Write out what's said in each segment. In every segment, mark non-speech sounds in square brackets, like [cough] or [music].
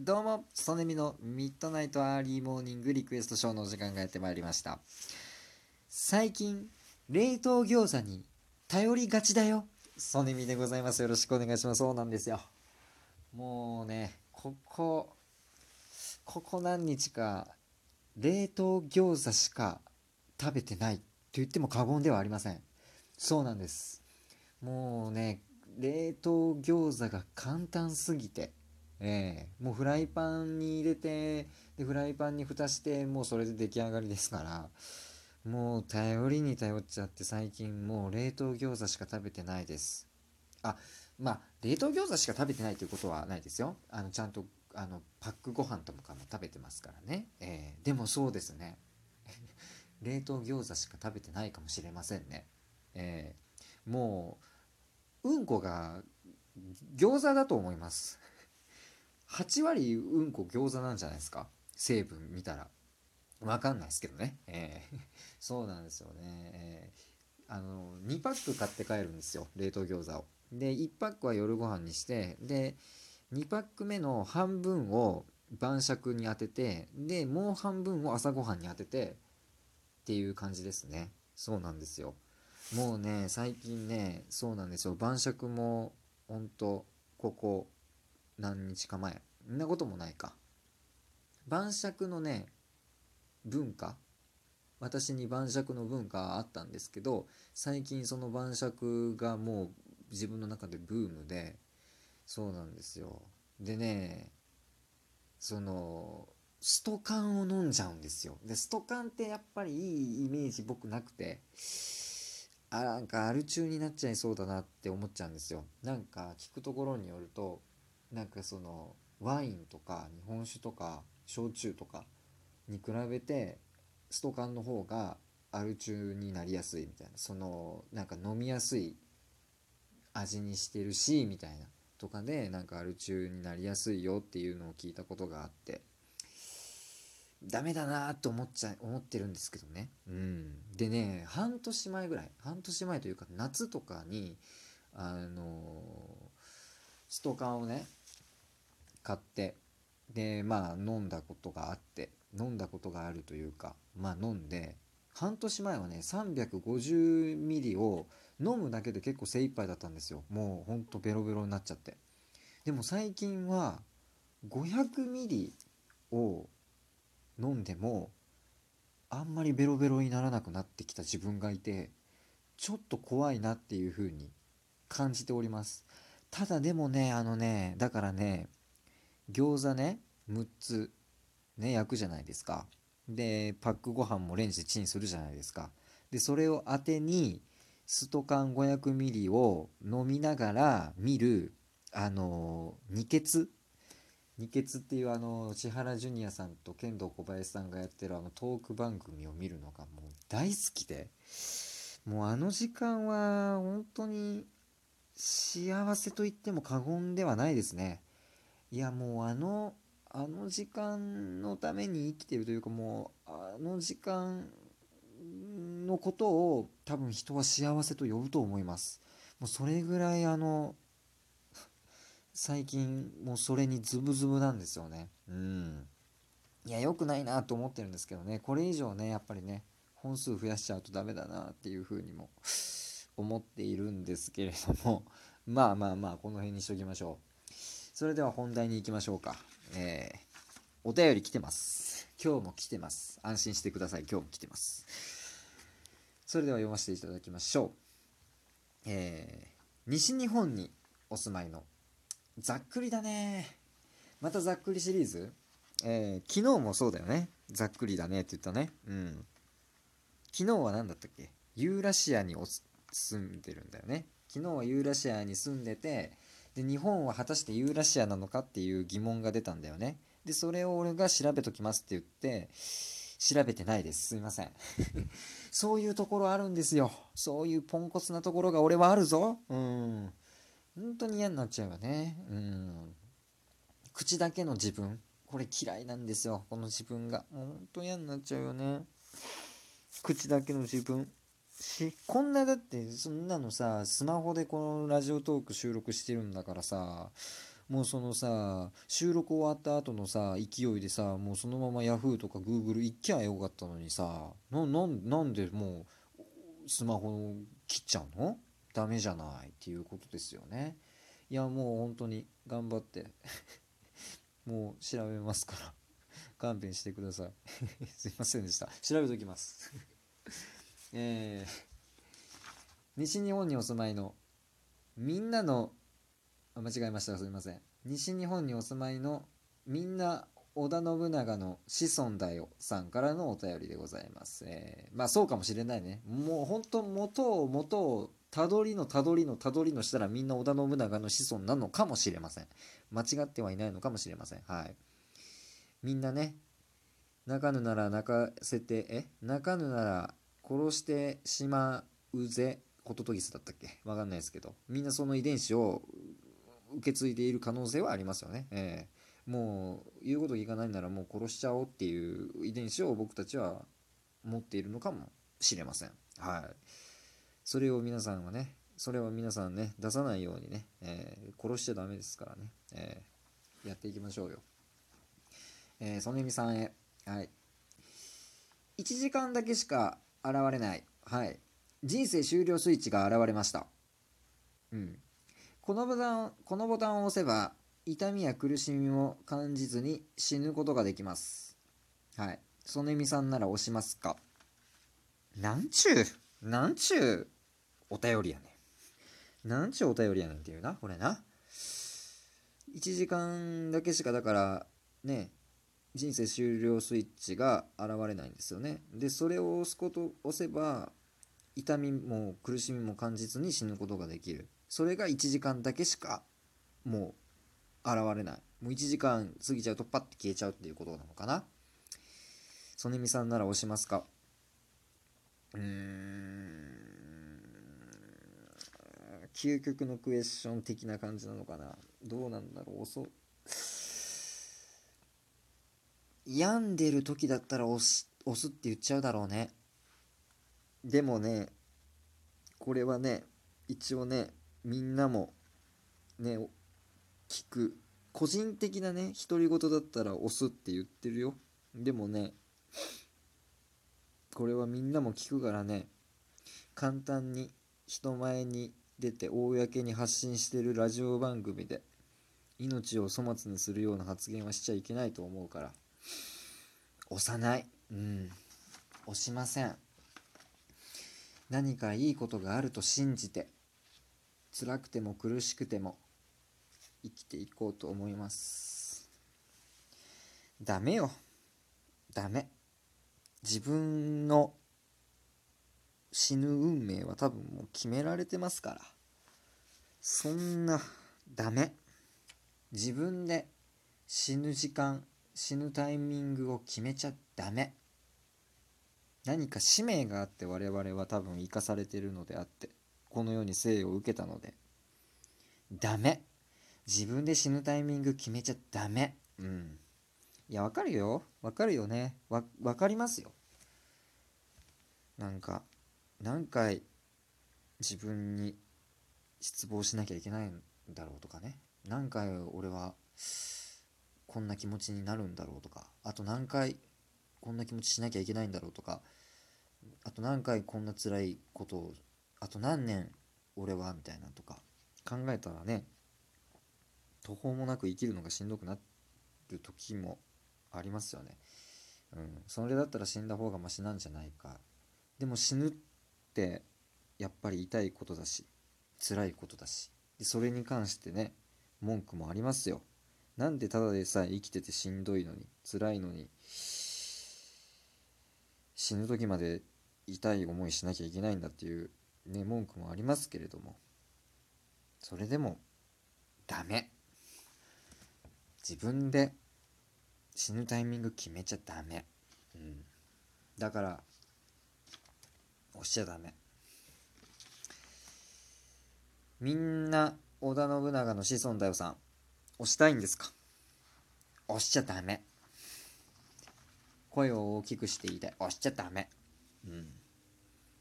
どうも、嫉みの Midnight Early Morning Request Show のお時間がやってまいりました。最近、冷凍餃子に頼りがちだよ。嫉みでございます。よろしくお願いします。そうなんですよ。もうね、ここ、ここ何日か、冷凍餃子しか食べてないと言っても過言ではありません。そうなんです。もうね、冷凍餃子が簡単すぎて、ええ。もうフライパンに入れてでフライパンに蓋してもうそれで出来上がりですからもう頼りに頼っちゃって最近もう冷凍餃子しか食べてないです。あまあ冷凍餃子しか食べてないということはないですよ。あのちゃんとあのパックご飯とかも食べてますからね、ええ。でもそうですね。[laughs] 冷凍餃子しか食べてないかもしれませんね。ええ。もううんこが餃子だと思います。8割うんこ餃子なんじゃないですか？成分見たら。わかんないですけどね、えー [laughs] そうなんですよね、えーあの2パック買って帰るんですよ。冷凍餃子を。で1パックは夜ご飯にしてで2パック目の半分を晩酌に当ててでもう半分を朝ごはんに当ててっていう感じですね。そうなんですよ。もうね最近ねそうなんですよ。晩酌もほんとここ何日か前。そんなこともないか。晩酌のね文化。私に晩酌の文化あったんですけど最近その晩酌がもう自分の中でブームでそうなんですよ。でねそのストカンを飲んじゃうんですよ。でストカンってやっぱりいいイメージ僕なくてあなんかアル中になっちゃいそうだなって思っちゃうんですよ。なんか聞くところによるとなんかそのワインとか日本酒とか焼酎とかに比べてストカンの方がアル中になりやすいみたいな。そのなんか飲みやすい味にしてるしみたいなとかでなんかアル中になりやすいよっていうのを聞いたことがあってダメだなと思っちゃ思ってるんですけどね。うん。でね半年前ぐらい半年前というか夏とかにあのストカンをね買ってでまあ飲んだことがあって飲んだことがあるというかまあ飲んで半年前はね350ミリを飲むだけで結構精一杯だったんですよ。もうほんとベロベロになっちゃって。でも最近は500ミリを飲んでもあんまりベロベロにならなくなってきた自分がいてちょっと怖いなっていう風に感じております。ただでもねあのねだからね餃子ね6つね焼くじゃないですか。でパックご飯もレンジでチンするじゃないですか。でそれを当てにストカン 500ml を飲みながら見るあの二血二血っていうあの千原ジュニアさんと剣道小林さんがやってるあのトーク番組を見るのがもう大好きで。もうあの時間は本当に幸せと言っても過言ではないですね。いやもうあのあの時間のために生きてるというかもうあの時間のことを多分人は幸せと呼ぶと思います。もうそれぐらいあの最近もうそれにズブズブなんですよね。うん。いや良くないなと思ってるんですけどね。これ以上ねやっぱりね本数増やしちゃうとダメだなっていうふうにも思っているんですけれども。まあまあまあこの辺にしときましょう。それでは本題に行きましょうか。えー、お便り来てます。今日も来てます。安心してください。今日も来てます。それでは読ませていただきましょう。えー、西日本にお住まいのざっくりだね。またざっくりシリーズ？えー、昨日もそうだよね。ざっくりだねって言ったね。うん。昨日は何だったっけ？ユーラシアに住んでるんだよね。昨日はユーラシアに住んでてで日本は果たしてユーラシアなのかっていう疑問が出たんだよね。でそれを俺が調べときますって言って調べてないです。すいません。[laughs] そういうところあるんですよ。そういうポンコツなところが俺はあるぞ。うん。本当に嫌になっちゃうよね。うん。口だけの自分。これ嫌いなんですよ。この自分が。もう本当嫌になっちゃうよね。口だけの自分。しこんなだってそんなのさスマホでこのラジオトーク収録してるんだからさもうそのさ収録終わった後のさ勢いでさもうそのまま Yahoo とか Google 行きゃよかったのにさななんでもうスマホ切っちゃうの？ダメじゃないっていうことですよね。いやもう本当に頑張って。[laughs] もう調べますから。[laughs] 勘弁してください。[laughs] すいませんでした。調べときます。えー、西日本にお住まいのみんなのあ間違えました。すみません。西日本にお住まいのみんな織田信長の子孫だよ。さんからのお便りでございます、えー、まあそうかもしれないね。もう本当元を元をたどりのたどりのたどりのしたらみんな織田信長の子孫なのかもしれません。間違ってはいないのかもしれません。はい。みんなね泣かぬなら泣かせてえ泣かぬなら殺してしまうぜホトトギスだったっけ？わかんないですけどみんなその遺伝子を受け継いでいる可能性はありますよね。えー、もう言うこと聞かないならもう殺しちゃおうっていう遺伝子を僕たちは持っているのかもしれません。はい。それを皆さんはね、それは皆さんね、出さないようにね、えー、殺しちゃダメですからね、えー、やっていきましょうよ。えー、曽根美さんへ、はい。1時間だけしか現れない。はい。人生終了スイッチが現れました。うん。このボタン、このボタンを押せば、痛みや苦しみも感じずに死ぬことができます。はい。曽根美さんなら押しますか？なんちゅう、なんちゅう、お便りやねん。なんちゅうお便りやねんっていうな、これな。1時間だけしかだから、ね、人生終了スイッチが現れないんですよね。で、それを押すこと、押せば、痛みも苦しみも感じずに死ぬことができる。それが1時間だけしかもう現れない。もう1時間過ぎちゃうとパッて消えちゃうっていうことなのかな。曽根美さんなら押しますか？うーん。究極のクエスチョン的な感じなのかな。どうなんだろう。遅病んでる時だったら押す押すって言っちゃうだろうね。でもねこれはね一応ねみんなもね聞く。個人的なね独り言だったら押すって言ってるよ。でもねこれはみんなも聞くからね簡単に人前に出て公に発信してるラジオ番組で命を粗末にするような発言はしちゃいけないと思うから。押さない。うん。押しません。何かいいことがあると信じて辛くても苦しくても生きていこうと思います。ダメよ。ダメ。自分の死ぬ運命は多分もう決められてますから。そんなダメ。自分で死ぬ時間死ぬタイミングを決めちゃダメ。何か使命があって我々は多分生かされてるのであってこの世に生を受けたので。ダメ。自分で死ぬタイミング決めちゃダメ。うん。いやわかるよ。わかるよね。わ分かりますよ。なんか何回自分に失望しなきゃいけないんだろうとかね。何回俺はこんな気持ちになるんだろうとかあと何回こんな気持ちしなきゃいけないんだろうとかあと何回こんな辛いことをあと何年俺はみたいなとか考えたらね途方もなく生きるのがしんどくなる時もありますよね。うん、それだったら死んだ方がマシなんじゃないか。でも死ぬってやっぱり痛いことだし辛いことだしでそれに関してね文句もありますよ。なんでただでさえ生きててしんどいのに辛いのに死ぬ時まで痛い思いしなきゃいけないんだっていうね文句もありますけれどもそれでもダメ。自分で死ぬタイミング決めちゃダメ。うん。だから押しちゃダメ。みんな織田信長の子孫だよさん。押したいんですか？押しちゃダメ声を大きくして言いたい。押しちゃダメ。うん。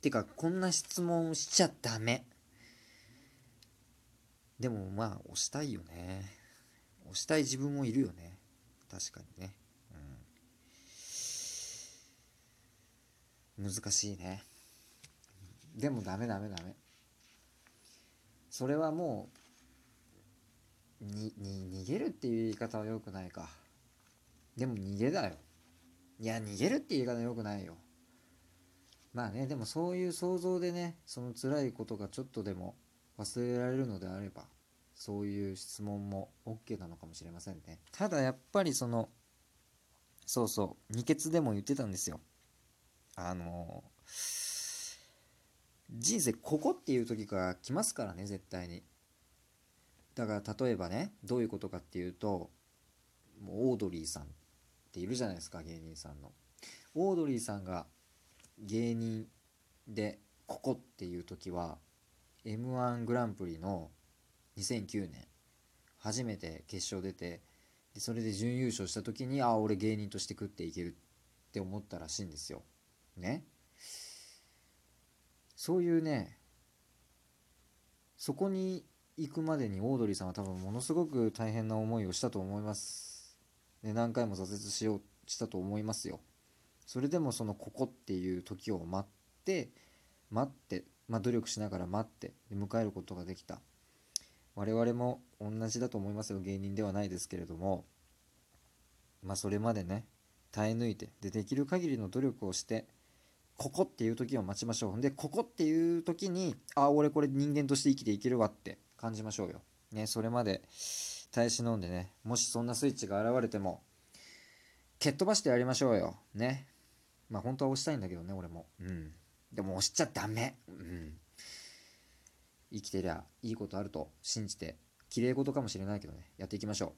てか、こんな質問しちゃダメ。でもまあ、押したいよね。押したい自分もいるよね確かにねうん難しいねでもダメダメダメそれはもうにに逃げるっていう言い方は良くないか。でも逃げだよ。いや逃げるっていう言い方良くないよ。まあねでもそういう想像でねその辛いことがちょっとでも忘れられるのであればそういう質問も OK なのかもしれませんね。ただやっぱりそのそうそう二血でも言ってたんですよ。あの人生ここっていう時が来ますからね絶対に。だから例えばねどういうことかっていうともうオードリーさんっているじゃないですか芸人さんのオードリーさんが芸人でここっていう時は m 1グランプリの2009年初めて決勝出てでそれで準優勝した時にああ俺芸人として食っていけるって思ったらしいんですよ。ね。そういうねそこに行くまでにオードリーさんは多分ものすごく大変な思いをしたと思います。で何回も挫折しようしたと思いますよ。それでもそのここっていう時を待って待ってまあ、努力しながら待って迎えることができた我々も同じだと思いますよ芸人ではないですけれどもまあそれまでね耐え抜いてでできる限りの努力をしてここっていう時を待ちましょう。でここっていう時にああ俺これ人間として生きていけるわって感じましょうよ。ねそれまで耐え忍んでねもしそんなスイッチが現れても蹴っ飛ばしてやりましょうよ。ね。まあ本当は押したいんだけどね俺も。うん。でも押しちゃダメ。うん。生きてりゃいいことあると信じて、綺麗事かもしれないけどね、やっていきましょう。